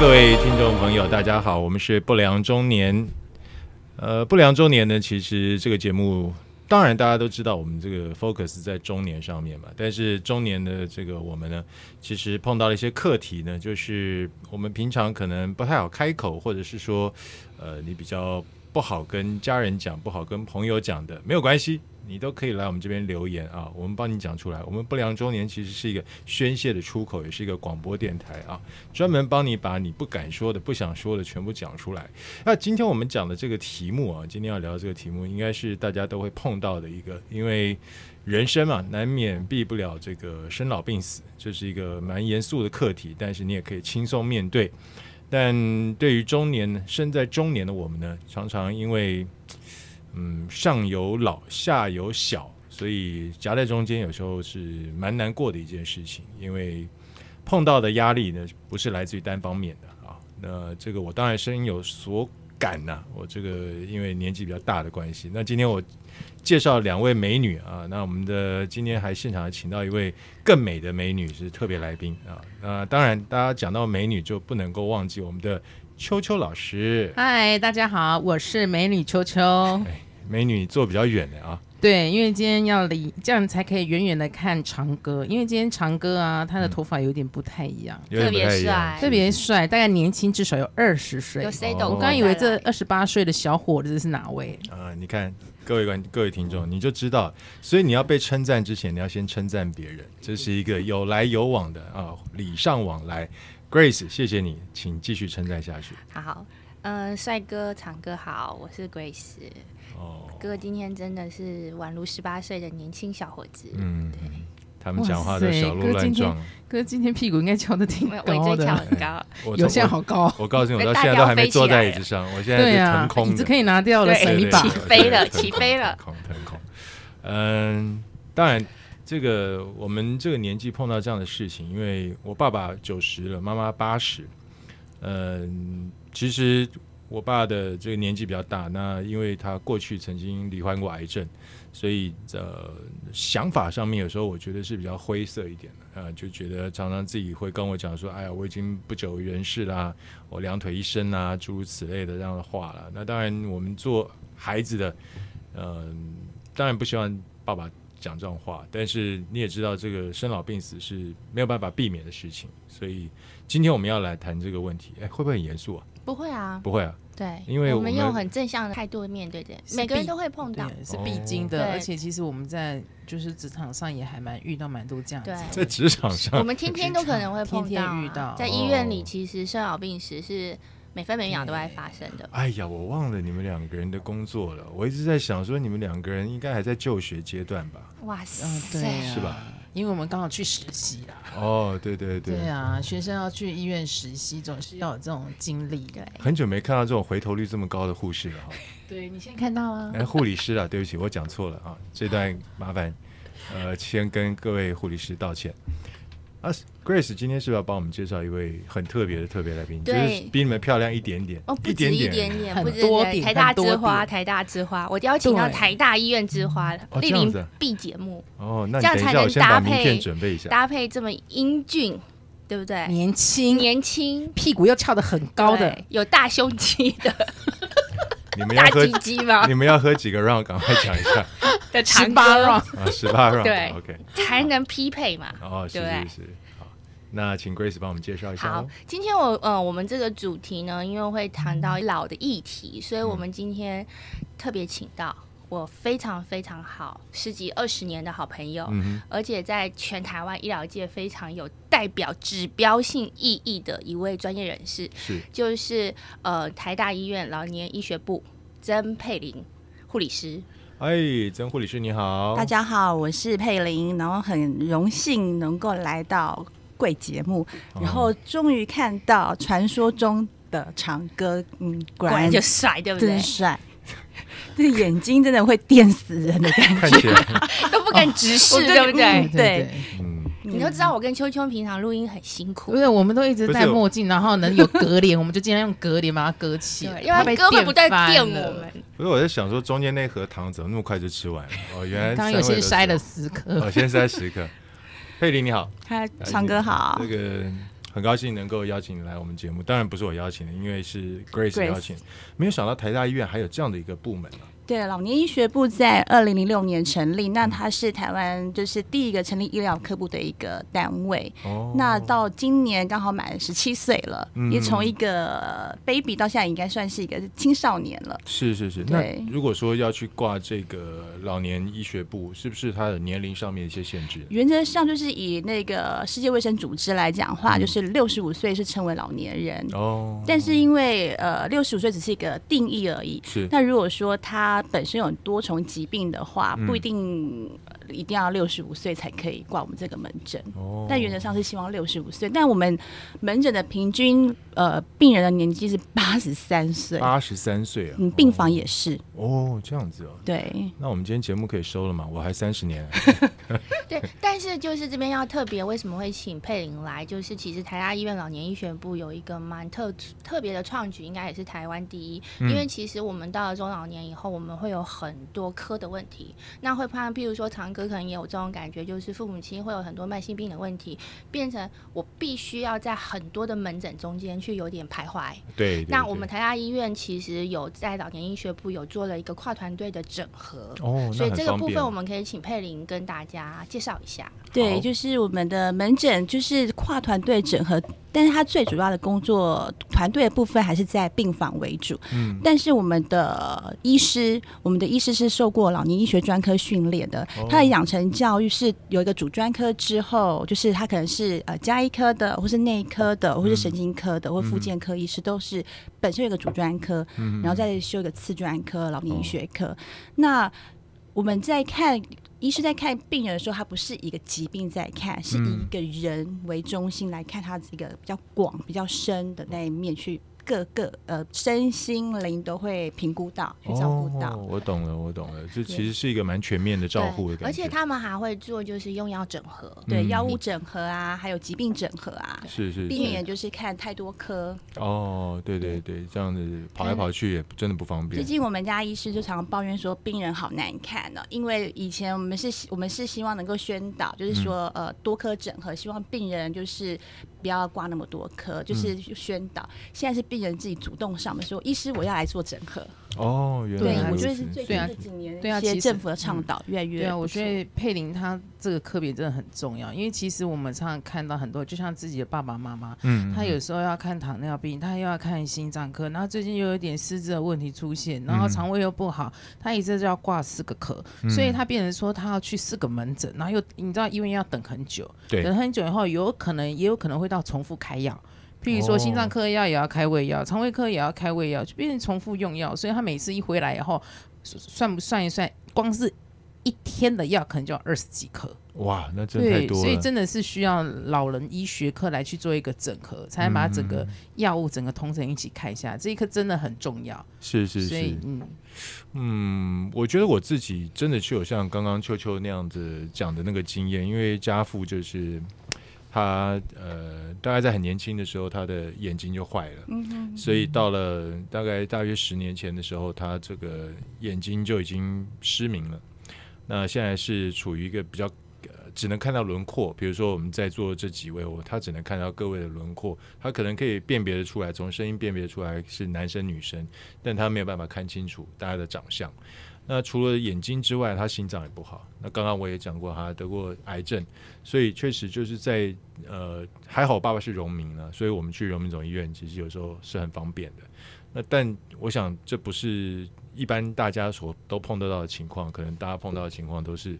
各位听众朋友，大家好，我们是不良中年。呃，不良中年呢，其实这个节目，当然大家都知道，我们这个 focus 在中年上面嘛。但是中年的这个我们呢，其实碰到了一些课题呢，就是我们平常可能不太好开口，或者是说，呃，你比较不好跟家人讲，不好跟朋友讲的，没有关系。你都可以来我们这边留言啊，我们帮你讲出来。我们不良中年其实是一个宣泄的出口，也是一个广播电台啊，专门帮你把你不敢说的、不想说的全部讲出来。那今天我们讲的这个题目啊，今天要聊这个题目，应该是大家都会碰到的一个，因为人生嘛，难免避不了这个生老病死，这是一个蛮严肃的课题，但是你也可以轻松面对。但对于中年身在中年的我们呢，常常因为。嗯，上有老，下有小，所以夹在中间有时候是蛮难过的一件事情，因为碰到的压力呢，不是来自于单方面的啊。那这个我当然声音有所感呐，我这个因为年纪比较大的关系。那今天我介绍两位美女啊，那我们的今天还现场请到一位更美的美女是特别来宾啊。那当然，大家讲到美女就不能够忘记我们的。秋秋老师，嗨，大家好，我是美女秋秋。哎，美女坐比较远的啊。对，因为今天要离，这样才可以远远的看长哥。因为今天长哥啊，他的头发有点不太一样，特别帅，特别帅，大概年轻至少有二十岁。有谁懂？我刚以为这二十八岁的小伙子是哪位啊？你看，各位观各位听众，你就知道，所以你要被称赞之前，你要先称赞别人，这是一个有来有往的啊，礼尚往来。Grace，谢谢你，请继续称赞下去。好，嗯，帅哥、长哥好，我是 Grace。哦，哥今天真的是宛如十八岁的年轻小伙子。嗯，对，他们讲话都小鹿乱撞。哥今天屁股应该翘的挺高的，很高。我现在好高。我告诉你，我到现在都还没坐在椅子上，我现在是腾空椅子可以拿掉了，起飞了，起飞了，腾空，腾空。嗯，当然。这个我们这个年纪碰到这样的事情，因为我爸爸九十了，妈妈八十。嗯，其实我爸的这个年纪比较大，那因为他过去曾经罹患过癌症，所以呃想法上面有时候我觉得是比较灰色一点的啊，就觉得常常自己会跟我讲说：“哎呀，我已经不久于人世啦，我两腿一伸啊，诸如此类的这样的话了。”那当然，我们做孩子的，嗯，当然不希望爸爸。讲这种话，但是你也知道，这个生老病死是没有办法避免的事情，所以今天我们要来谈这个问题。哎，会不会很严肃啊？不会啊，不会啊。对，因为我们用很正向的态度面对的，每个人都会碰到，是必经的。而且其实我们在就是职场上也还蛮遇到蛮多这样。子，在职场上，我们天天都可能会碰到。遇到，在医院里，其实生老病死是。每分每秒都在发生的。哎呀，我忘了你们两个人的工作了。我一直在想说，你们两个人应该还在就学阶段吧？哇塞，对，是吧？因为我们刚好去实习啦。哦，对对对。对啊，学生要去医院实习，总是要有这种经历。的，很久没看到这种回头率这么高的护士了哈。对你先看到啊？哎，护理师啊，对不起，我讲错了啊。这段麻烦，呃，先跟各位护理师道歉。啊，Grace 今天是不是要帮我们介绍一位很特别的特别来宾？就是比你们漂亮一点点哦，不止一点点，很多点。台大之花，台大之花，我邀请到台大医院之花莅临 B 节目。哦，那这样才能搭配准备一下，搭配这么英俊，对不对？年轻，年轻，屁股又翘得很高的，有大胸肌的。你们要喝鸡吗？你们要喝几个 round？赶快讲一下。的十八 round 啊，十八 round 对，OK，才能匹配嘛。哦，是是是。好，那请 Grace 帮我们介绍一下。好，今天我呃，我们这个主题呢，因为会谈到老的议题，所以我们今天特别请到我非常非常好十几二十年的好朋友，而且在全台湾医疗界非常有代表指标性意义的一位专业人士，是就是呃台大医院老年医学部曾佩玲护理师。哎，曾护理师你好，大家好，我是佩玲，然后很荣幸能够来到贵节目，然后终于看到传说中的长歌，嗯，果然就帅，对不对？真帅。这眼睛真的会电死人的感觉，都不敢直视，对不对？对，嗯，你都知道我跟秋秋平常录音很辛苦，不是？我们都一直戴墨镜，然后能有隔帘，我们就尽量用隔帘把它隔起，因为胳膊不带电我们。不是，我在想说，中间那盒糖怎么那么快就吃完了？哦，原来刚刚有些塞了十颗，哦，先塞十颗。佩林你好，嗨，长哥好。这个很高兴能够邀请你来我们节目，当然不是我邀请的，因为是 Grace Grace 邀请。没有想到台大医院还有这样的一个部门啊！对，老年医学部在二零零六年成立，那它是台湾就是第一个成立医疗科部的一个单位。哦，那到今年刚好满十七岁了，嗯也从一个 baby 到现在应该算是一个青少年了。是是是。那对如果说要去挂这个老年医学部，是不是它的年龄上面一些限制？原则上就是以那个世界卫生组织来讲话，嗯就是六十五岁是称为老年人。哦，但是因为呃六十五岁只是一个定义而已，是那如果说他本身有多重疾病的话，嗯不一定呃一定要六十五岁才可以挂我们这个门诊。哦，但原则上是希望六十五岁，但我们门诊的平均呃病人的年纪是八十三岁，八十三岁啊，嗯，病房也是，哦，这样子哦。对，那我们今天节目可以收了吗？我还三十年。对，但是就是这边要特别，为什么会请佩玲来？就是其实台大医院老年医学部有一个蛮特特别的创举，应该也是台湾第一。因为其实我们到了中老年以后，我们会有很多科的问题，那会怕，譬如说长哥可能也有这种感觉，就是父母亲会有很多慢性病的问题，变成我必须要在很多的门诊中间去有点徘徊。对，对那我们台大医院其实有在老年医学部有做了一个跨团队的整合。哦，所以这个部分我们可以请佩玲跟大家介绍一下。对，就是我们的门诊就是跨团队整合，但是它最主要的工作团队的部分还是在病房为主。嗯，但是我们的医师，我们的医师是受过老年医学专科训练的，哦他的养成教育是有一个主专科之后，就是他可能是呃加医科的，或是内科的，或是神经科的，或附件科医师，都是本身有一个主专科，嗯然后再修一个次专科老年医学科。那我们在看医师在看病人的时候，他不是一个疾病在看，是以嗯一个人为中心来看他这个比较广、比较深的那一面去。各个呃身心灵都会评估到，去照顾到。哦。我懂了，我懂了，这其实是一个蛮全面的照顾的，感觉。而且他们还会做就是用药整合。对嗯药物整合啊，还有疾病整合啊，是是是避免就是看太多科。哦，对对对，这样子跑来跑去也真的不方便。最近我们家医师就常常抱怨说病人好难看哦，因为以前我们是我们是希望能够宣导，就是说、嗯呃多科整合，希望病人就是不要挂那么多科，就是嗯宣导。现在是病人自己主动上门说，医师我要来做整合。哦，原对来，对我觉得是最近这几年对啊其实一些政府的倡导越来越对啊，我觉得佩林他这个科别真的很重要，因为其实我们常常看到很多，就像自己的爸爸妈妈，嗯，他有时候要看糖尿病，他又要看心脏科，然后最近又有点失智的问题出现，然后嗯。肠胃又不好，他一次就要挂四个科，所以他变成说他要去四个门诊，然后又你知道医院要等很久，对。等很久以后，有可能也有可能会到重复开药。譬如说，心脏科药也要开胃药，肠胃科也要开胃药，就变成重复用药。所以他每次一回来以后，算不算一算，光是一天的药可能就要二十几颗。哇，那真的太对，多了。所以真的是需要老人医学科来去做一个整合，才能把整个药物整个通程一起看一下。这一颗真的很重要。是是所以是，嗯，嗯，我觉得我自己真的就有像刚刚秋秋那样子讲的那个经验，因为家父就是他呃，大概在很年轻的时候，他的眼睛就坏了，嗯所以到了大概大约十年前的时候，他这个眼睛就已经失明了。那现在是处于一个比较。呃只能看到轮廓，比如说我们在座的这几位，我他只能看到各位的轮廓，他可能可以辨别的出来，从声音辨别出来是男生女生，但他没有办法看清楚大家的长相。那除了眼睛之外，他心脏也不好。那刚刚我也讲过，他得过癌症，所以确实就是在呃，还好我爸爸是荣民呢，所以我们去荣民总医院其实有时候是很方便的。那但我想这不是一般大家所都碰得到的情况，可能大家碰到的情况都是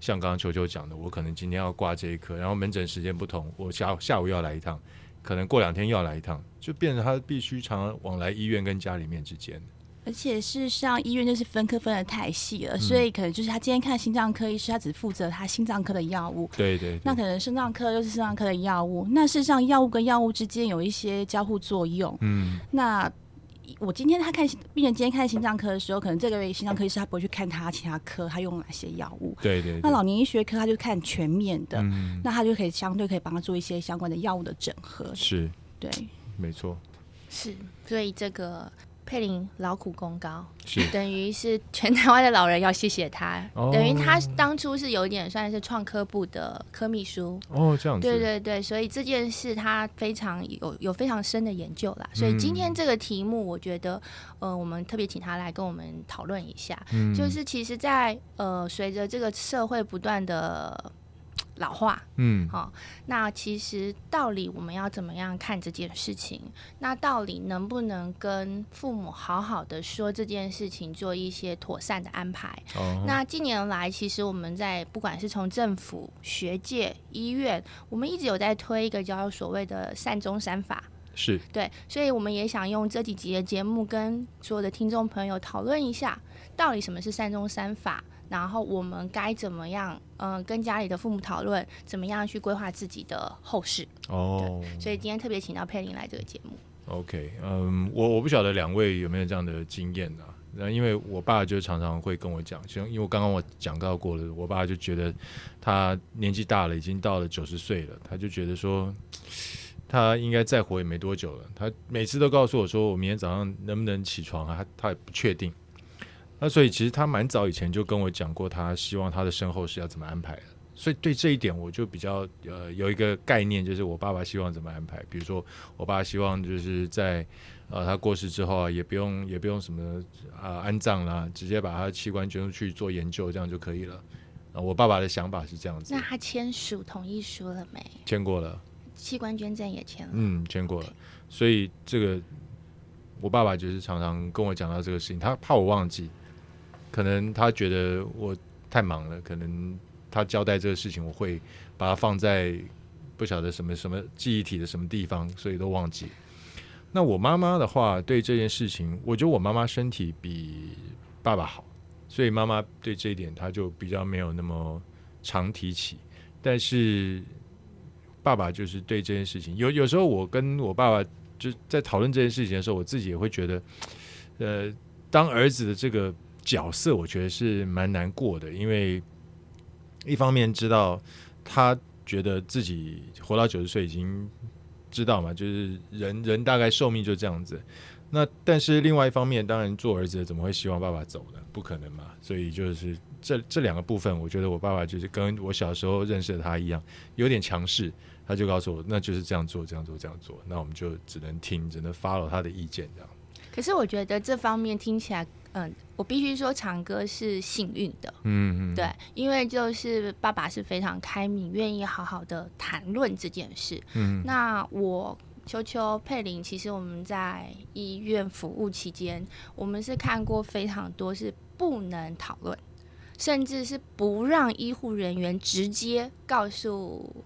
像刚刚球球讲的，我可能今天要挂这一科，然后门诊时间不同，我下下午要来一趟，可能过两天又要来一趟，就变成他必须常常往来医院跟家里面之间。而且事实上，医院就是分科分的太细嗯了，所以可能就是他今天看心脏科医师，他只负责他心脏科的药物，对对对那可能肾脏科又是肾脏科的药物，那事实上药物跟药物之间有一些交互作用。嗯，那我今天他看病人今天看心脏科的时候，可能这个月心脏科医师他不会去看他其他科他用哪些药物。对对对。那老年医学科他就看全面的，嗯，那他就可以相对可以帮他做一些相关的药物的整合。是对，没错。是，所以这个佩林劳苦功高，是。等于是全台湾的老人要谢谢他，哦。等于他当初是有点算是创科部的科秘书。哦，这样子，对对对，所以这件事他非常有有非常深的研究啦。所以今天这个题目，我觉得呃，我们特别请他来跟我们讨论一下，嗯。就是其实在，呃随着这个社会不断的老化，嗯好、那其实道理我们要怎么样看这件事情？那到底能不能跟父母好好的说这件事情，做一些妥善的安排？哦，那近年来，其实我们在不管是从政府、学界、医院，我们一直有在推一个叫所谓的善终三法。是对，所以我们也想用这几集的节目跟所有的听众朋友讨论一下，到底什么是善终三法，然后我们该怎么样，嗯、跟家里的父母讨论，怎么样去规划自己的后事。哦所以今天特别请到佩玲来这个节目。，OK，嗯，我我不晓得两位有没有这样的经验啊？那因为我爸就常常会跟我讲，像因为我刚刚我讲到过了，我爸就觉得他年纪大了，已经到了九十岁了，他就觉得说他应该再活也没多久了。他每次都告诉我说，我明天早上能不能起床啊？他他也不确定。那所以其实他蛮早以前就跟我讲过，他希望他的身后事要怎么安排的。所以对这一点，我就比较呃有一个概念，就是我爸爸希望怎么安排。比如说，我爸希望就是在呃他过世之后啊，也不用也不用什么啊、安葬啦，直接把他器官捐出去做研究，这样就可以了。啊、我爸爸的想法是这样子那，他签署同意书了没？签过了，器官捐赠也签了。嗯，签过了。所以这个我爸爸就是常常跟我讲到这个事情，他怕我忘记，可能他觉得我太忙了，可能他交代这个事情，我会把它放在不晓得什么什么记忆体的什么地方，所以都忘记。那我妈妈的话，对这件事情，我觉得我妈妈身体比爸爸好，所以妈妈对这一点，她就比较没有那么常提起。但是爸爸就是对这件事情，有有时候我跟我爸爸就在讨论这件事情的时候，我自己也会觉得，呃，当儿子的这个角色，我觉得是蛮难过的，因为一方面知道他觉得自己活到九十岁已经知道嘛，就是人人大概寿命就这样子。那但是另外一方面，当然做儿子怎么会希望爸爸走呢？不可能嘛。所以就是这这两个部分，我觉得我爸爸就是跟我小时候认识的他一样，有点强势。他就告诉我，那就是这样做，这样做，这样做。那我们就只能听，只能 follow 他的意见，这样。可是我觉得这方面听起来，嗯，我必须说长哥是幸运的，嗯嗯，对，因为就是爸爸是非常开明，愿意好好的谈论这件事。嗯，那我秋秋佩林，其实我们在医院服务期间，我们是看过非常多是不能讨论，甚至是不让医护人员直接告诉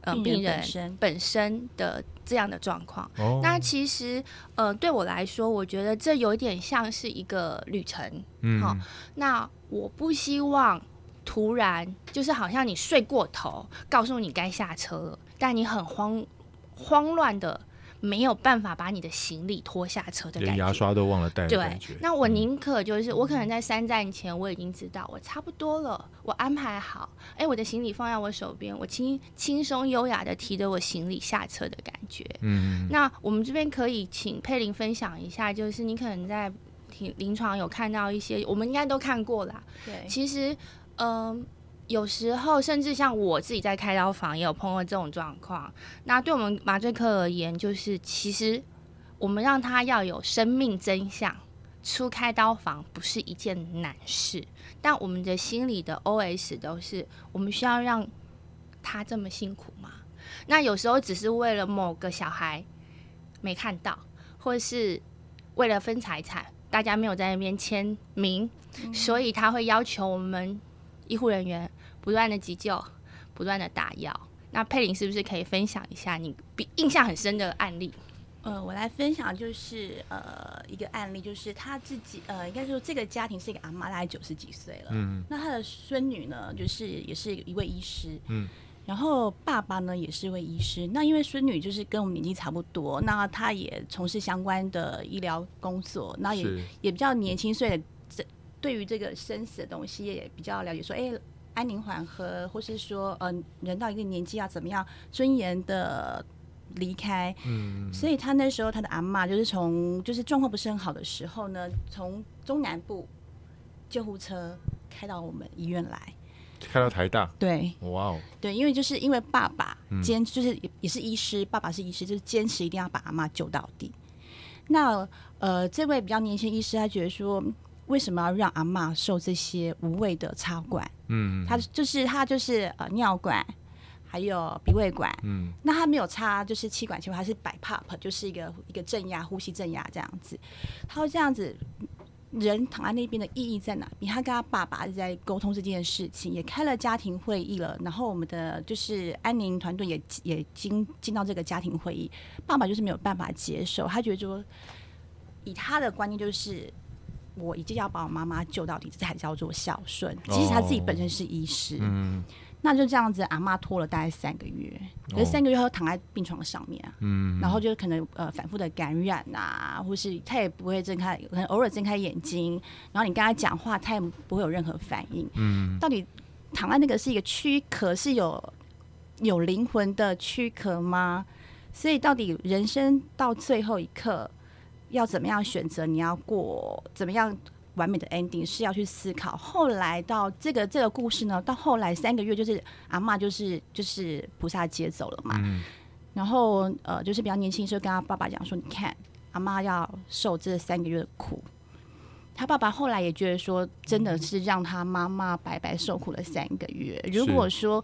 呃病人本身的这样的状况。哦，那其实，呃，对我来说，我觉得这有点像是一个旅程。嗯好那我不希望突然就是好像你睡过头，告诉你该下车了，但你很慌慌乱的没有办法把你的行李拖下车的感觉。连牙刷都忘了带的对感觉。，那我宁可就是我可能在三站前我已经知道我差不多了，我安排好，哎，我的行李放在我手边，我轻轻松优雅的提着我行李下车的感觉。嗯，那我们这边可以请佩玲分享一下，就是你可能在临临床有看到一些，我们应该都看过啦。对，其实，嗯、有时候甚至像我自己在开刀房也有碰过这种状况。那对我们麻醉科而言，就是其实我们让他要有生命真相，出开刀房不是一件难事，但我们的心里的 OS 都是：我们需要让他这么辛苦吗？那有时候只是为了某个小孩没看到，或是为了分财产，大家没有在那边签名，所以他会要求我们医护人员不断的急救，不断的打药。那佩玲是不是可以分享一下你比印象很深的案例？呃，我来分享就是呃一个案例，就是他自己呃，应该说这个家庭是一个阿妈，大概九十几岁了。嗯，那他的孙女呢，就是也是一位医师。嗯。然后爸爸呢也是一位医师，那因为孙女就是跟我们年纪差不多，那她也从事相关的医疗工作，那也也比较年轻，所以这对于这个生死的东西也比较了解，说哎安宁缓和，或是说呃人到一个年纪要怎么样尊严的离开。嗯，所以他那时候他的阿妈就是从就是状况不是很好的时候呢，从中南部救护车开到我们医院来。开到台大，对哇哦，对，因为就是因为爸爸坚就是也也是医师，爸爸是医师，就是坚持一定要把阿妈救到底。那呃，这位比较年轻医师，他觉得说，为什么要让阿妈受这些无谓的插管？嗯，他就是他就是呃尿管，还有鼻胃管，嗯，那他没有插就是气管切，他是摆 pop，就是一个一个镇压呼吸镇压这样子。他会这样子，人躺在那边的意义在哪边？他跟他爸爸在沟通这件事情，也开了家庭会议了。然后我们的就是安宁团队也也进进到这个家庭会议，爸爸就是没有办法接受，他觉得说，以他的观念就是。我一定要把我妈妈救到底，这才叫做孝顺。即使他自己本身是医师，嗯，那就这样子，阿妈拖了大概三个月，可是三个月后躺在病床上面，嗯，然后就可能呃反复的感染啊，或是他也不会睁开，可能偶尔睁开眼睛，然后你跟他讲话，他也不会有任何反应。嗯，到底躺在那个是一个躯壳，是有有灵魂的躯壳吗？所以到底人生到最后一刻要怎么样选择？你要过怎么样完美的 ending 是要去思考。后来到这个这个故事呢，到后来三个月就是阿妈就是就是菩萨接走了嘛。嗯然后呃，就是比较年轻的时候跟他爸爸讲说：“你看，阿妈要受这三个月的苦。”他爸爸后来也觉得说，真的是让他妈妈白白受苦了三个月。如果说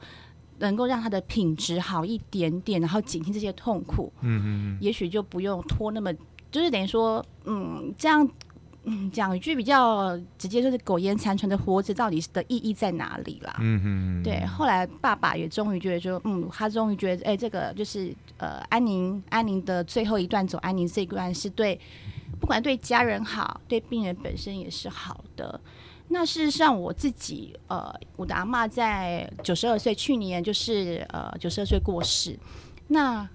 能够让他的品质好一点点，然后减轻这些痛苦，嗯嗯也许就不用拖那么，就是等于说，嗯，这样，嗯，讲一句比较直接，就是苟延残喘的活着，到底的意义在哪里啦？嗯嗯，对，后来爸爸也终于觉得说，嗯，他终于觉得，哎、这个就是呃，安宁安宁的最后一段走安宁这一段是对，不管对家人好，对病人本身也是好的。那事实上，我自己呃，我的阿妈在九十二岁，去年就是呃九十二岁过世。那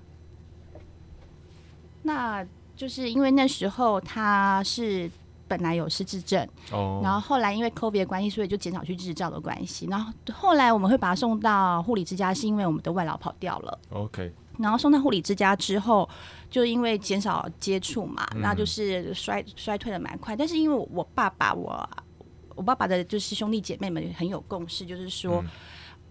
那就是因为那时候他是本来有失智症，哦，然后后来因为 COVID 的关系，所以就减少去日照的关系。然后后来我们会把他送到护理之家，是因为我们的外劳跑掉了。OK，然后送到护理之家之后，就因为减少接触嘛，嗯那就是衰衰退的蛮快。但是因为我爸爸，我我爸爸的就是兄弟姐妹们很有共识，就是说，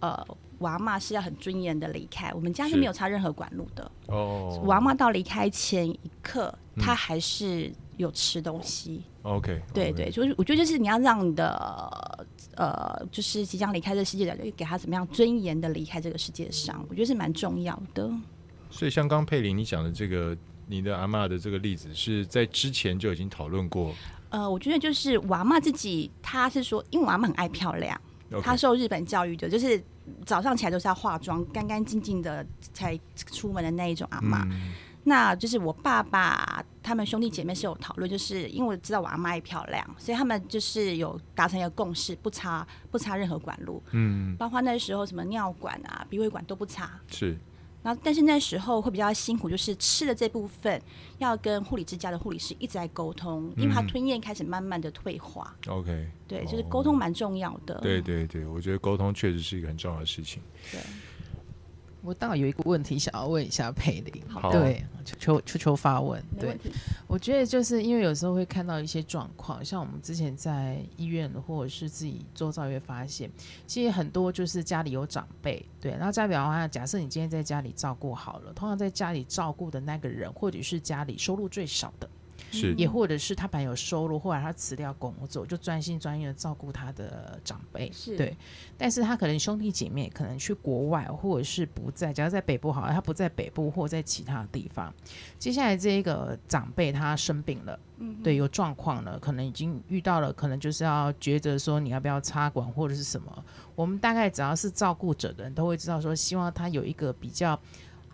呃，我阿妈是要很尊严的离开，我们家是是没有插任何管路的。哦，我阿妈到离开前一刻，嗯她还是有吃东西。OK，对对，就是我觉得就是你要让你的呃，就是即将离开这个世界的人，给他怎么样尊严的离开这个世界上，我觉得是蛮重要的。所以像刚佩林你讲的这个，你的阿嬷的这个例子是在之前就已经讨论过呃，我觉得就是我阿妈自己，她是说，因为我阿妈很爱漂亮，她受日本教育的，就是早上起来都是要化妆，干干净净的才出门的那一种阿妈。嗯。那就是我爸爸他们兄弟姐妹是有讨论，就是因为我知道我阿妈也漂亮，所以他们就是有达成一个共识，不插不插任何管路，嗯，包括那时候什么尿管啊、鼻胃管都不插。是然后，但是那时候会比较辛苦，就是吃的这部分要跟护理之家的护理师一直在沟通，因为他嗯吞咽开始慢慢的退化。OK，对，就是哦沟通蛮重要的。对对对，我觉得沟通确实是一个很重要的事情。对我倒有一个问题想要问一下佩玲，对，求求求求发问，对。我觉得就是因为有时候会看到一些状况，像我们之前在医院或者是自己周遭也会发现，其实很多就是家里有长辈，对，然后再比方说，假设你今天在家里照顾好了，通常在家里照顾的那个人，或者是家里收入最少的，是也或者是他本来有收入，后来他辞掉工作，就专心专意的照顾他的长辈，是对。但是他可能兄弟姐妹可能去国外，或者是不在，假如在北部好了，他不在北部或在其他地方。接下来这一个长辈他生病了，对，有状况了，可能已经遇到了，可能就是要抉择说你要不要插管或者是什么。我们大概只要是照顾者的人都会知道说，希望他有一个比较。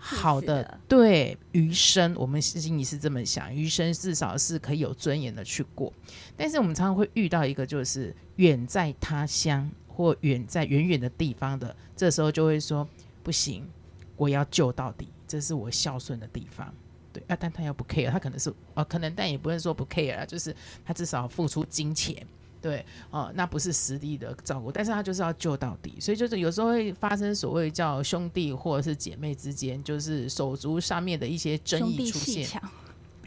好的对余生，我们心里是这么想，余生至少是可以有尊严的去过。但是我们常常会遇到一个，就是远在他乡或远在远远的地方的，这时候就会说不行，我要救到底，这是我孝顺的地方。对啊，但他又不 care，他可能是啊，可能但也不是说不 care 啊，就是他至少付出金钱，对，哦，那不是实力的照顾，但是他就是要救到底，所以就是有时候会发生所谓叫兄弟或者是姐妹之间，就是手足上面的一些争议出现，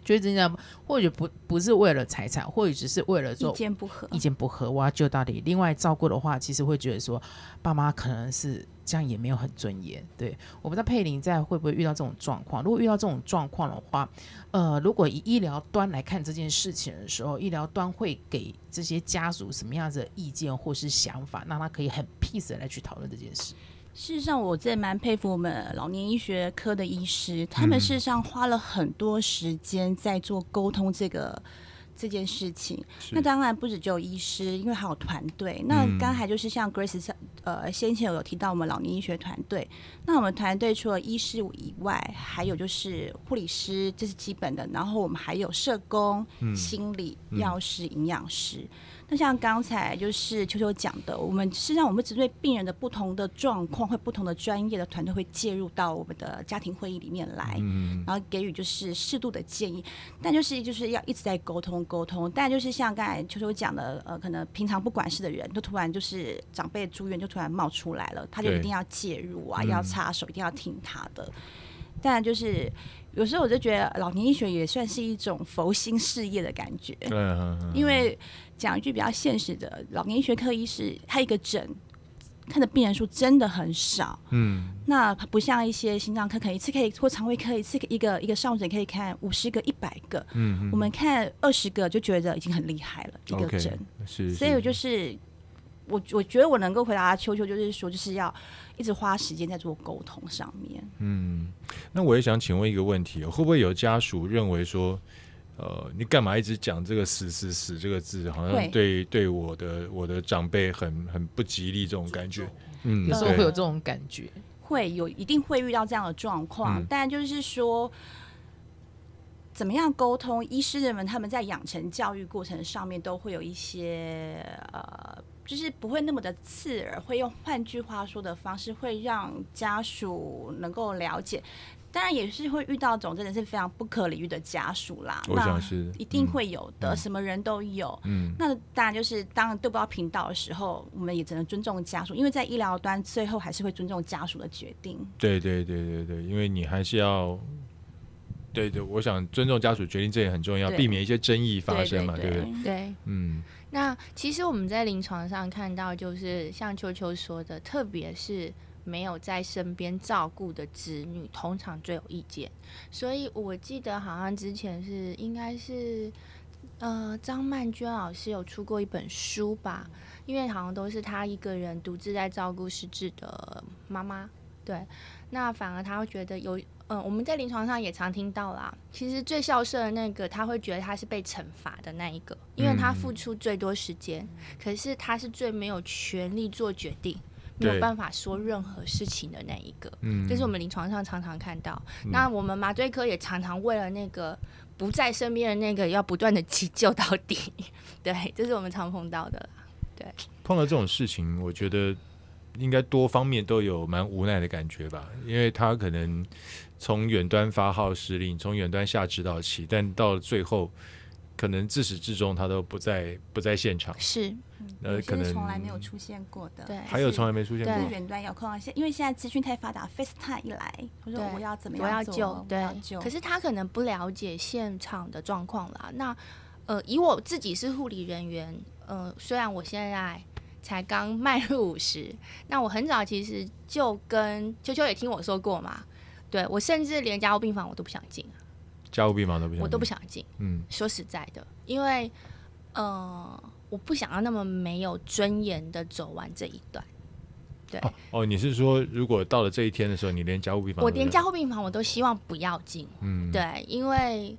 就是这样，或许不不是为了财产，或许只是为了说意见不合意。见不合，我要救到底。另外照顾的话，其实会觉得说，爸妈可能是这样也没有很尊严。对，我不知道佩林在会不会遇到这种状况。如果遇到这种状况的话，呃，如果以医疗端来看这件事情的时候，医疗端会给这些家属什么样子的意见或是想法，让他可以很 peace 的来去讨论这件事。事实上，我真的蛮佩服我们老年医学科的医师，他们嗯事实上花了很多时间在做沟通这个这件事情。那当然不止只有医师，因为还有团队。那嗯刚才就是像 Grace 呃先前有提到我们老年医学团队，那我们团队除了医师以外，还有就是护理师，这是基本的。然后我们还有社工、嗯心理、药师、营养师。那像刚才就是秋秋讲的，我们实际上我们只对病人的不同的状况，会不同的专业的团队会介入到我们的家庭会议里面来，嗯然后给予就是适度的建议，但就是就是要一直在沟通沟通，但就是像刚才秋秋讲的，呃，可能平常不管事的人，就突然就是长辈住院就突然冒出来了，他就一定要介入啊，嗯要插手，一定要听他的。但就是有时候我就觉得老年医学也算是一种佛心事业的感觉，对，嗯因为讲一句比较现实的，老年医学科医师他一个诊看的病人数真的很少，嗯。那不像一些心脏科可能一次可以或肠胃科一次一个一个上诊可以看五十个、一百个，嗯我们看二十个就觉得已经很厉害了一个诊。是，所以我就是我我觉得我能够回答秋秋，就是说就是要一直花时间在做沟通上面。嗯，那我也想请问一个问题哦，会不会有家属认为说，呃，你干嘛一直讲这个“死死死”这个字，好像对对我的我的长辈很很不吉利这种感觉？嗯，有时候会有这种感觉。会有一定会遇到这样的状况，嗯但就是说，怎么样沟通？医师人们他们在养成教育过程上面都会有一些呃，就是不会那么的刺耳，会用换句话说的方式，会让家属能够了解。当然也是会遇到这种真的是非常不可理喻的家属啦，我那想是一定会有的，嗯什么人都有。嗯那当然就是当对不到频道的时候，我们也只能尊重家属，因为在医疗端最后还是会尊重家属的决定。对对对对对，因为你还是要。对对，我想尊重家属决定，这也很重要，避免一些争议发生嘛，对对不对？对。嗯那其实我们在临床上看到，就是像秋秋说的，特别是没有在身边照顾的子女，通常最有意见。所以我记得好像之前是应该是呃张曼娟老师有出过一本书吧，因为好像都是她一个人独自在照顾失智的妈妈，对，那反而她会觉得有。嗯，我们在临床上也常听到啦。其实最孝顺的那个，他会觉得他是被惩罚的那一个，因为他付出最多时间，可是他是最没有权利做决定，没有办法说任何事情的那一个。嗯，这是我们临床上常常看到。那我们麻醉科也常常为了那个不在身边的那个，要不断的急救到底。对，这是我们常碰到的对。碰到这种事情，我觉得应该多方面都有蛮无奈的感觉吧，因为他可能从远端发号施令，从远端下指导棋，但到了最后，可能自始至终他都不在不在现场，是，呃，可能从来没有出现过的，对。还有从来没出现过。就是，远端遥控啊，现因为现在资讯太发达，FaceTime 一来，我说对我要怎么我要救，对，可是他可能不了解现场的状况啦。那呃，以我自己是护理人员，呃，虽然我现在才刚迈入五十，那我很早其实就跟秋秋也听我说过嘛，对我甚至连加护病房我都不想进啊，家务病房都不想，我都不，想进。嗯说实在的，因为呃，我不想要那么没有尊严的走完这一段。对，哦哦，你是说如果到了这一天的时候，你连家务病房我连加护病房我都希望不要进。嗯对，因为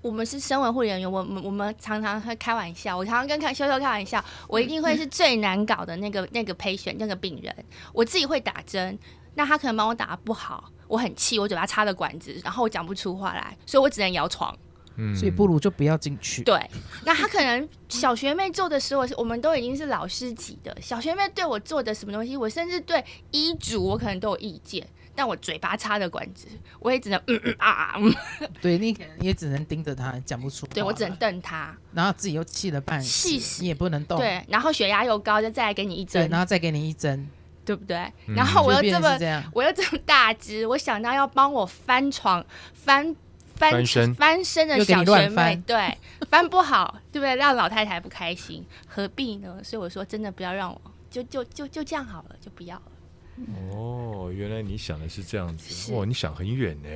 我们是身为护理人员，我们我们常常会开玩笑，我常常跟开修修开玩笑，我一定会是最难搞的那个那个 patient 那个病人，我自己会打针，那他可能帮我打得不好，我很气，我嘴巴插着管子，然后我讲不出话来，所以我只能摇床。嗯所以不如就不要进去。对，那他可能小学妹做的时候，我们都已经是老师级的，小学妹对我做的什么东西，我甚至对医嘱我可能都有意见。但我嘴巴插着管子，我也只能嗯嗯啊啊，嗯对你可能也只能盯着他，讲不出。对我只能瞪他，然后自己又气得半死，气死你也不能动。对，然后血压又高，就再来给你一对，针，然后再给你一针，对不对？嗯然后我又这么。我又这么大只，我想到要帮我翻床、翻翻翻身翻身的小学妹，对，翻不好，对不对？让老太太不开心，何必呢？所以我说，真的不要让我，就就就就这样好了，就不要了。哦，原来你想的是这样子，是哇，你想很远呢。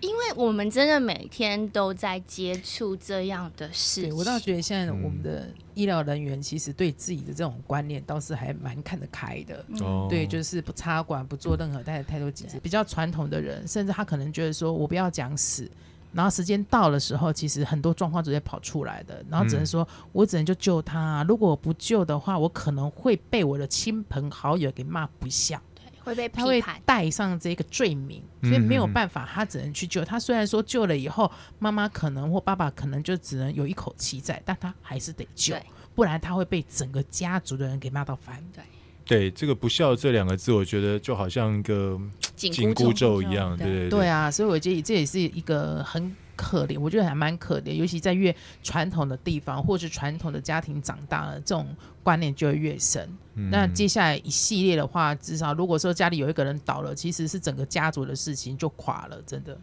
因为我们真的每天都在接触这样的事情，对我倒觉得现在嗯我们的医疗人员其实对自己的这种观念倒是还蛮看得开的。哦，对，就是不插管，不做任何太太多解释。比较传统的人，甚至他可能觉得说，我不要讲死，然后时间到的时候，其实很多状况直接跑出来的，然后只能说、我只能就救他、啊，如果我不救的话，我可能会被我的亲朋好友给骂不孝。会被他会。带上这个罪名，嗯所以没有办法，他只能去救。他虽然说救了以后，妈妈可能或爸爸可能就只能有一口气在，但他还是得救，不然他会被整个家族的人给骂到翻。对对这个不孝这两个字，我觉得就好像一个紧紧箍咒一样，对对对对啊，所以我觉得这也是一个很可怜，我觉得还蛮可怜，尤其在越传统的地方或是传统的家庭长大了，这种观念就会越深。嗯那接下来一系列的话，至少如果说家里有一个人倒了，其实是整个家族的事情就垮了，真的。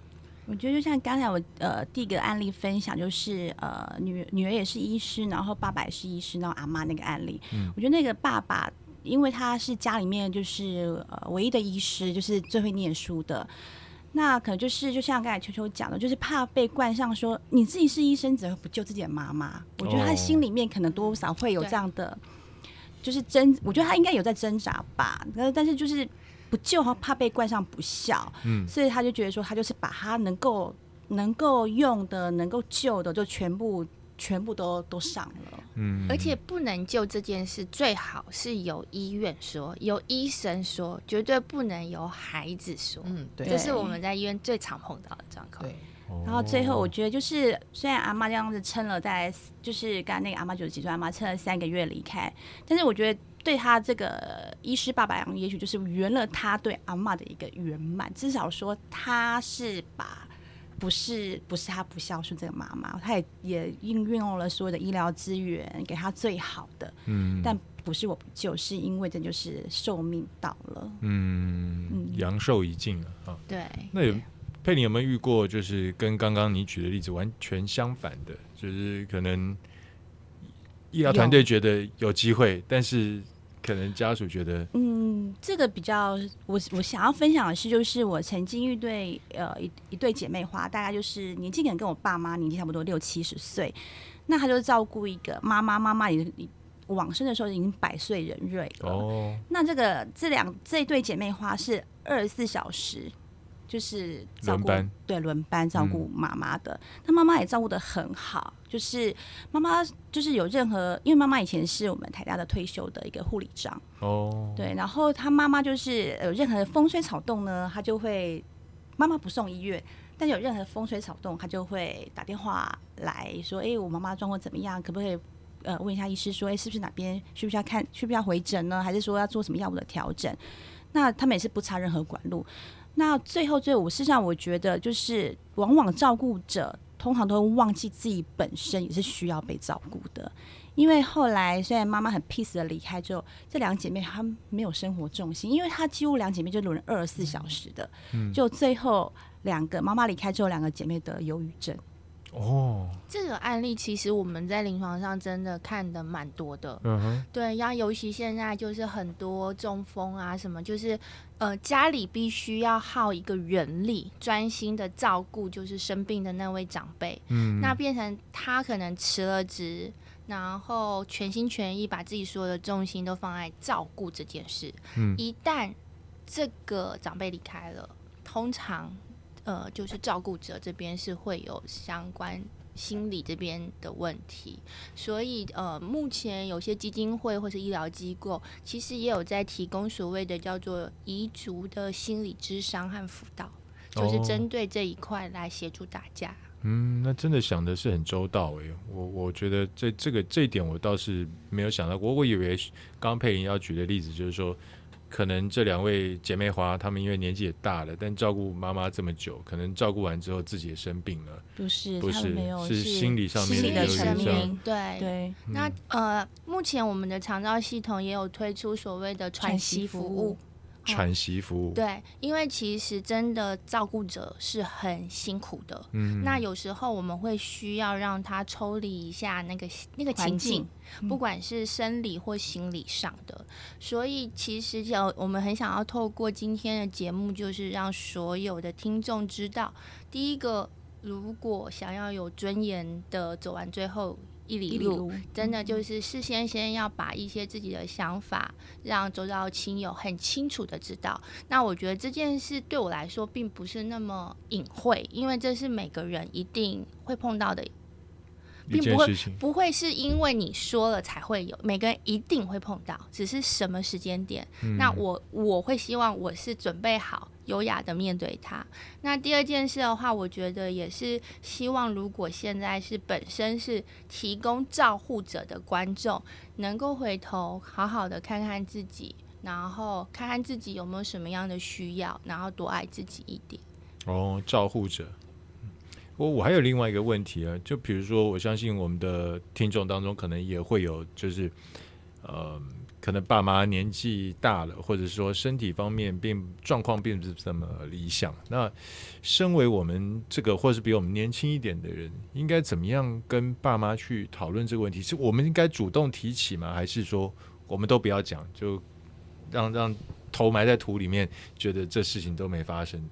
我觉得就像刚才我呃第一个案例分享，就是呃女女儿也是医师，然后爸爸也是医师，然后阿妈那个案例，我觉得那个爸爸。因为他是家里面就是呃唯一的医师，就是最会念书的，那可能就是就像刚才秋秋讲的，就是怕被冠上说你自己是医生，怎么不救自己的妈妈？我觉得他哦心里面可能多少会有这样的，就是挣，我觉得他应该有在挣扎吧，但但是就是不救，怕被冠上不孝，嗯。所以他就觉得说，他就是把他能够能够用的、能够救的，就全部全部都都上了。嗯而且不能救这件事，最好是由医院说，由医生说，绝对不能由孩子说。嗯，对这是我们在医院最常碰到的状况。对。然后最后，我哦觉得就是，虽然阿妈这样子撑了在，就是刚才那个阿妈九十几岁阿妈撑了三个月离开，但是我觉得对他这个医师爸爸，也许就是圆了他对阿妈的一个圆满，至少说他是把。不是不是他不孝顺这个妈妈，他也也运运用了所有的医疗资源，给他最好的，嗯。但不是我不救，是因为这就是寿命到了。嗯嗯。阳寿已尽了啊。对，那有佩妮有没有遇过，就是跟刚刚你举的例子完全相反的，就是可能医疗团队觉得有机会，但是可能家属觉得嗯，这个比较，我我想要分享的是，就是我曾经遇对呃一一对姐妹花，大概就是年纪可能跟我爸妈年纪差不多六七十岁，那她就照顾一个妈妈，妈妈也往生的时候已经百岁人瑞了。哦，那这个这两这一对姐妹花是二十四小时，就是照顾轮班。对轮班照顾妈妈的。她妈妈也照顾的很好，就是妈妈就是有任何，因为妈妈以前是我们台大的退休的一个护理长。哦，对，然后他妈妈就是有任何的风吹草动呢，她就会妈妈不送医院，但有任何风吹草动，他就会打电话来说，哎，我妈妈状况怎么样？可不可以呃问一下医师说，哎，是不是哪边需不需要看，需不需要回诊呢？还是说要做什么药物的调整？那他们也是不插任何管路。那最后最后，我事实上我觉得就是往往照顾者通常都会忘记自己本身也是需要被照顾的。因为后来虽然妈妈很 peace 的离开之后，这两个姐妹她没有生活重心，因为她几乎两姐妹就轮二十四小时的，就最后两个妈妈离开之后，两个姐妹得忧郁症。哦，这个案例其实我们在临床上真的看的蛮多的。嗯哼，对，然后尤其现在就是很多中风啊什么，就是呃家里必须要耗一个人力，专心的照顾就是生病的那位长辈，嗯，那变成他可能辞了职，然后全心全意把自己所有的重心都放在照顾这件事。嗯。一旦这个长辈离开了，通常呃就是照顾者这边是会有相关。心理这边的问题，所以呃，目前有些基金会或是医疗机构，其实也有在提供所谓的叫做彝族的心理智商和辅导，就是哦针对这一块来协助大家。嗯，那真的想的是很周到诶，我我觉得这这个这一点我倒是没有想到过，我以为刚刚佩莹要举的例子就是说，可能这两位姐妹花，她们因为年纪也大了，但照顾妈妈这么久，可能照顾完之后自己也生病了。不是，不是，没有，是心理上面心理的成因。对对。那呃，目前我们的长照系统也有推出所谓的喘息服务。喘息服务对，因为其实真的照顾者是很辛苦的。嗯，那有时候我们会需要让他抽离一下那个那个情境，不管是生理或心理上的。所以其实有我们很想要透过今天的节目，就是让所有的听众知道，第一个，如果想要有尊严的走完最后。一里路，真的就是事先先要把一些自己的想法，让周遭亲友很清楚的知道。那我觉得这件事对我来说并不是那么隐晦，因为这是每个人一定会碰到的。并不会不会是因为你说了才会有，每个人一定会碰到，只是什么时间点。那我我会希望我是准备好，优雅的面对它。那第二件事的话，我觉得也是希望，如果现在是本身是提供照护者的观众，能够回头好好的看看自己，然后看看自己有没有什么样的需要，然后多爱自己一点。哦，照护者。我我还有另外一个问题啊，就比如说，我相信我们的听众当中可能也会有，就是呃，可能爸妈年纪大了，或者说身体方面并状况并不是这么理想。那身为我们这个，或是比我们年轻一点的人，应该怎么样跟爸妈去讨论这个问题？是我们应该主动提起吗？还是说我们都不要讲，就让让头埋在土里面，觉得这事情都没发生？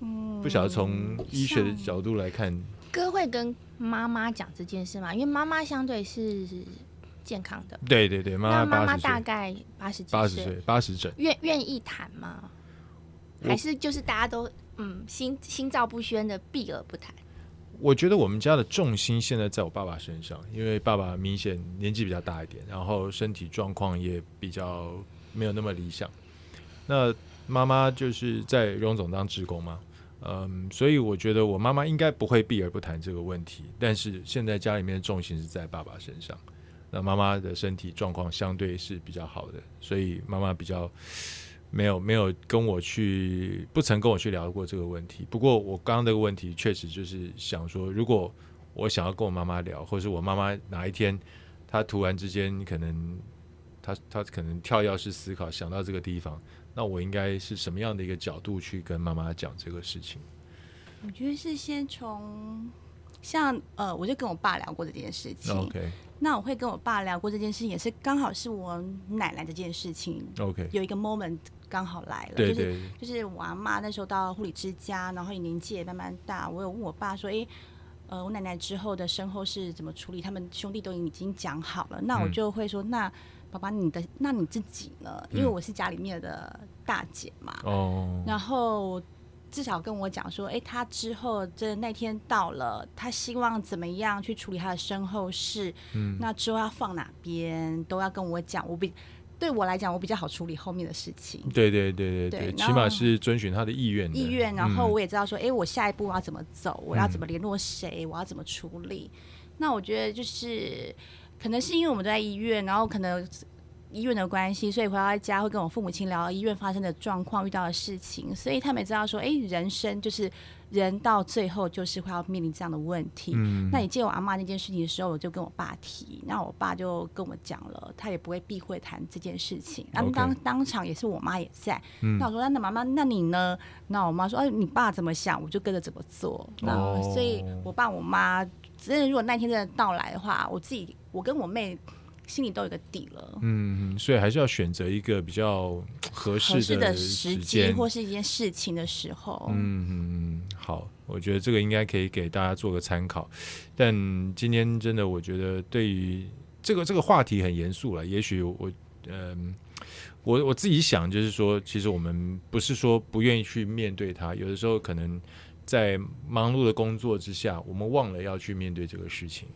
嗯，不晓得从医学的角度来看，哥会跟妈妈讲这件事吗？因为妈妈相对是健康的。对对对，妈妈妈妈大概八十八十岁，八十整，愿愿意谈吗？还是就是大家都嗯心心照不宣的避而不谈？我觉得我们家的重心现在在我爸爸身上，因为爸爸明显年纪比较大一点，然后身体状况也比较没有那么理想。那妈妈就是在荣总当职工嘛。嗯，所以我觉得我妈妈应该不会避而不谈这个问题，但是现在家里面的重心是在爸爸身上。那妈妈的身体状况相对是比较好的，所以妈妈比较没有没有跟我去，不曾跟我去聊过这个问题。不过我刚刚这个问题确实就是想说，如果我想要跟我妈妈聊，或是我妈妈哪一天她突然之间可能她她可能跳跃式思考想到这个地方。那我应该是什么样的一个角度去跟妈妈讲这个事情？我觉得是先从像呃，我就跟我爸聊过这件事情。OK，那我会跟我爸聊过这件事情，也是刚好是我奶奶这件事情。OK，有一个 moment 刚好来了，对对，就是我阿妈那时候到护理之家，然后年纪也慢慢大，我有问我爸说：“哎，呃，我奶奶之后的身后事怎么处理？他们兄弟都已经讲好了。”那我就会说：“那。”爸爸，你的那你自己呢？因为我是家里面的大姐嘛。哦。然后至少跟我讲说，哎，他之后这那天到了，他希望怎么样去处理他的身后事？嗯。那之后要放哪边，都要跟我讲。我比对我来讲，我比较好处理后面的事情。对对对对对，起码是遵循他的意愿。意愿，然后我也知道说，哎，我下一步要怎么走？我要怎么联络谁？我要怎么处理？那我觉得就是。可能是因为我们都在医院，然后可能医院的关系，所以回到家会跟我父母亲聊医院发生的状况、遇到的事情，所以他们也知道说，哎，人生就是人到最后就是会要面临这样的问题。嗯，那你借我阿妈那件事情的时候，我就跟我爸提，那我爸就跟我讲了，他也不会避讳谈这件事情。然后当当场也是我妈也在，那我说那妈妈，那你呢？那我妈说，哎，你爸怎么想，我就跟着怎么做。那所以我爸我妈。真的，如果那天真的到来的话，我自己，我跟我妹心里都有个底了。嗯，所以还是要选择一个比较合适的时间或是一件事情的时候。嗯嗯，好，我觉得这个应该可以给大家做个参考。但今天真的，我觉得对于这个这个话题很严肃了。也许我，嗯，我我自己想，就是说，其实我们不是说不愿意去面对它，有的时候可能。在忙碌的工作之下，我们忘了要去面对这个事情。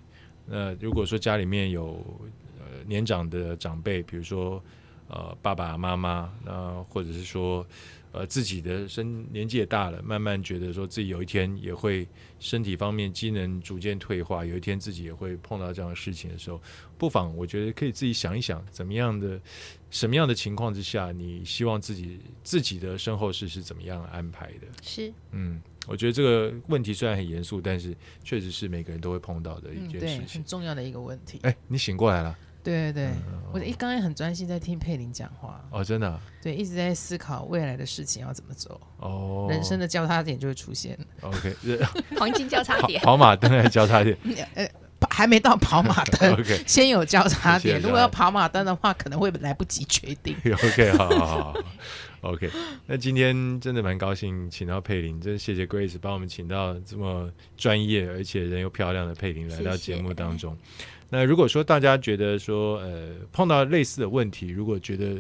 那如果说家里面有呃年长的长辈，比如说呃爸爸妈妈，那或者是说呃自己的身年纪也大了，慢慢觉得说自己有一天也会身体方面机能逐渐退化，有一天自己也会碰到这样的事情的时候，不妨我觉得可以自己想一想，怎么样的什么样的情况之下，你希望自己自己的身后事是怎么样安排的？是，嗯，我觉得这个问题虽然很严肃，但是确实是每个人都会碰到的一件事情很。重要的一个问题。哎、你醒过来了对对对，嗯我一刚也很专心在听佩林讲话，哦，真的啊、对，一直在思考未来的事情要怎么走，哦，人生的交叉点就会出现。OK，这 黄金交叉点。跑马灯的交叉点。呃，还没到跑马灯 先有交叉点。如果要跑马灯的话，可能会来不及决定。OK，好好好好，OK。那今天真的蛮高兴请到佩玲，真的谢谢 Grace 帮我们请到这么专业而且人又漂亮的佩玲来到节目当中。那如果说大家觉得说呃碰到类似的问题，如果觉得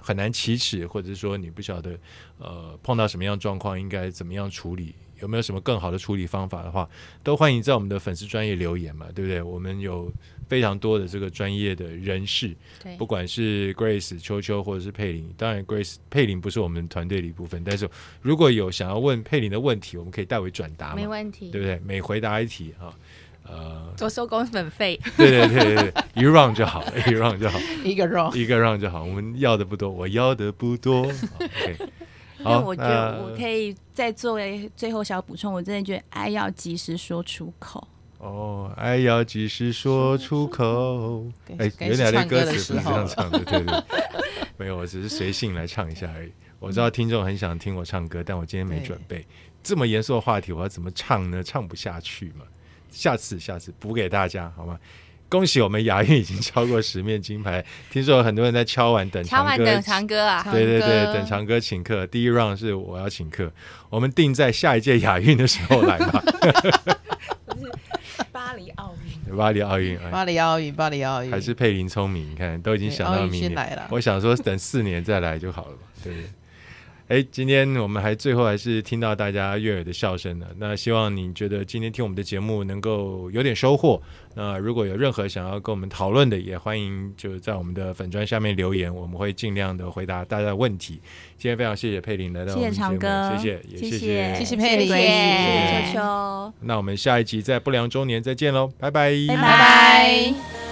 很难启齿，或者是说你不晓得呃碰到什么样的状况应该怎么样处理，有没有什么更好的处理方法的话，都欢迎在我们的粉丝专业留言嘛，对不对？我们有非常多的这个专业的人士，对不管是 Grace、秋秋或者是佩林，当然 Grace 佩林不是我们团队的一部分，但是如果有想要问佩林的问题，我们可以代为转达，没问题对，不对？每回答一题啊，呃，多收工本费。对对对对对，一 round 就好，一 round 就好，一个 round 一个 round 就好，我们要的不多，我要的不多。OK，好，那我觉得我可以再作为最后小补充，我真的觉得爱要及时说出口。哦，爱要及时说出口。哎，该原来的是唱歌词不是这样唱的，对对。没有，我只是随性来唱一下而已。我知道听众很想听我唱歌，但我今天没对准备。这么严肃的话题，我要怎么唱呢？唱不下去嘛。下次，下次补给大家好吗？恭喜我们亚运已经超过十面金牌，听说有很多人在敲碗等长歌。敲完等长哥啊，对对对，等长哥请客。第一 round 是我要请客，我们定在下一届亚运的时候来吧。巴黎奥运，巴黎奥运，哎巴黎奥运，巴黎奥运，还是佩林聪明，你看都已经想到明年。来了。我想说等四年再来就好了嘛，对不对？哎，今天我们还最后还是听到大家悦耳的笑声了。那希望你觉得今天听我们的节目能够有点收获。那如果有任何想要跟我们讨论的，也欢迎就在我们的粉砖下面留言，我们会尽量的回答大家的问题。今天非常谢谢佩玲来到我谢谢们节目，谢谢，也谢谢谢谢佩玲谢谢谢秋秋。那我们下一集在不良周年再见喽，拜拜，拜拜拜。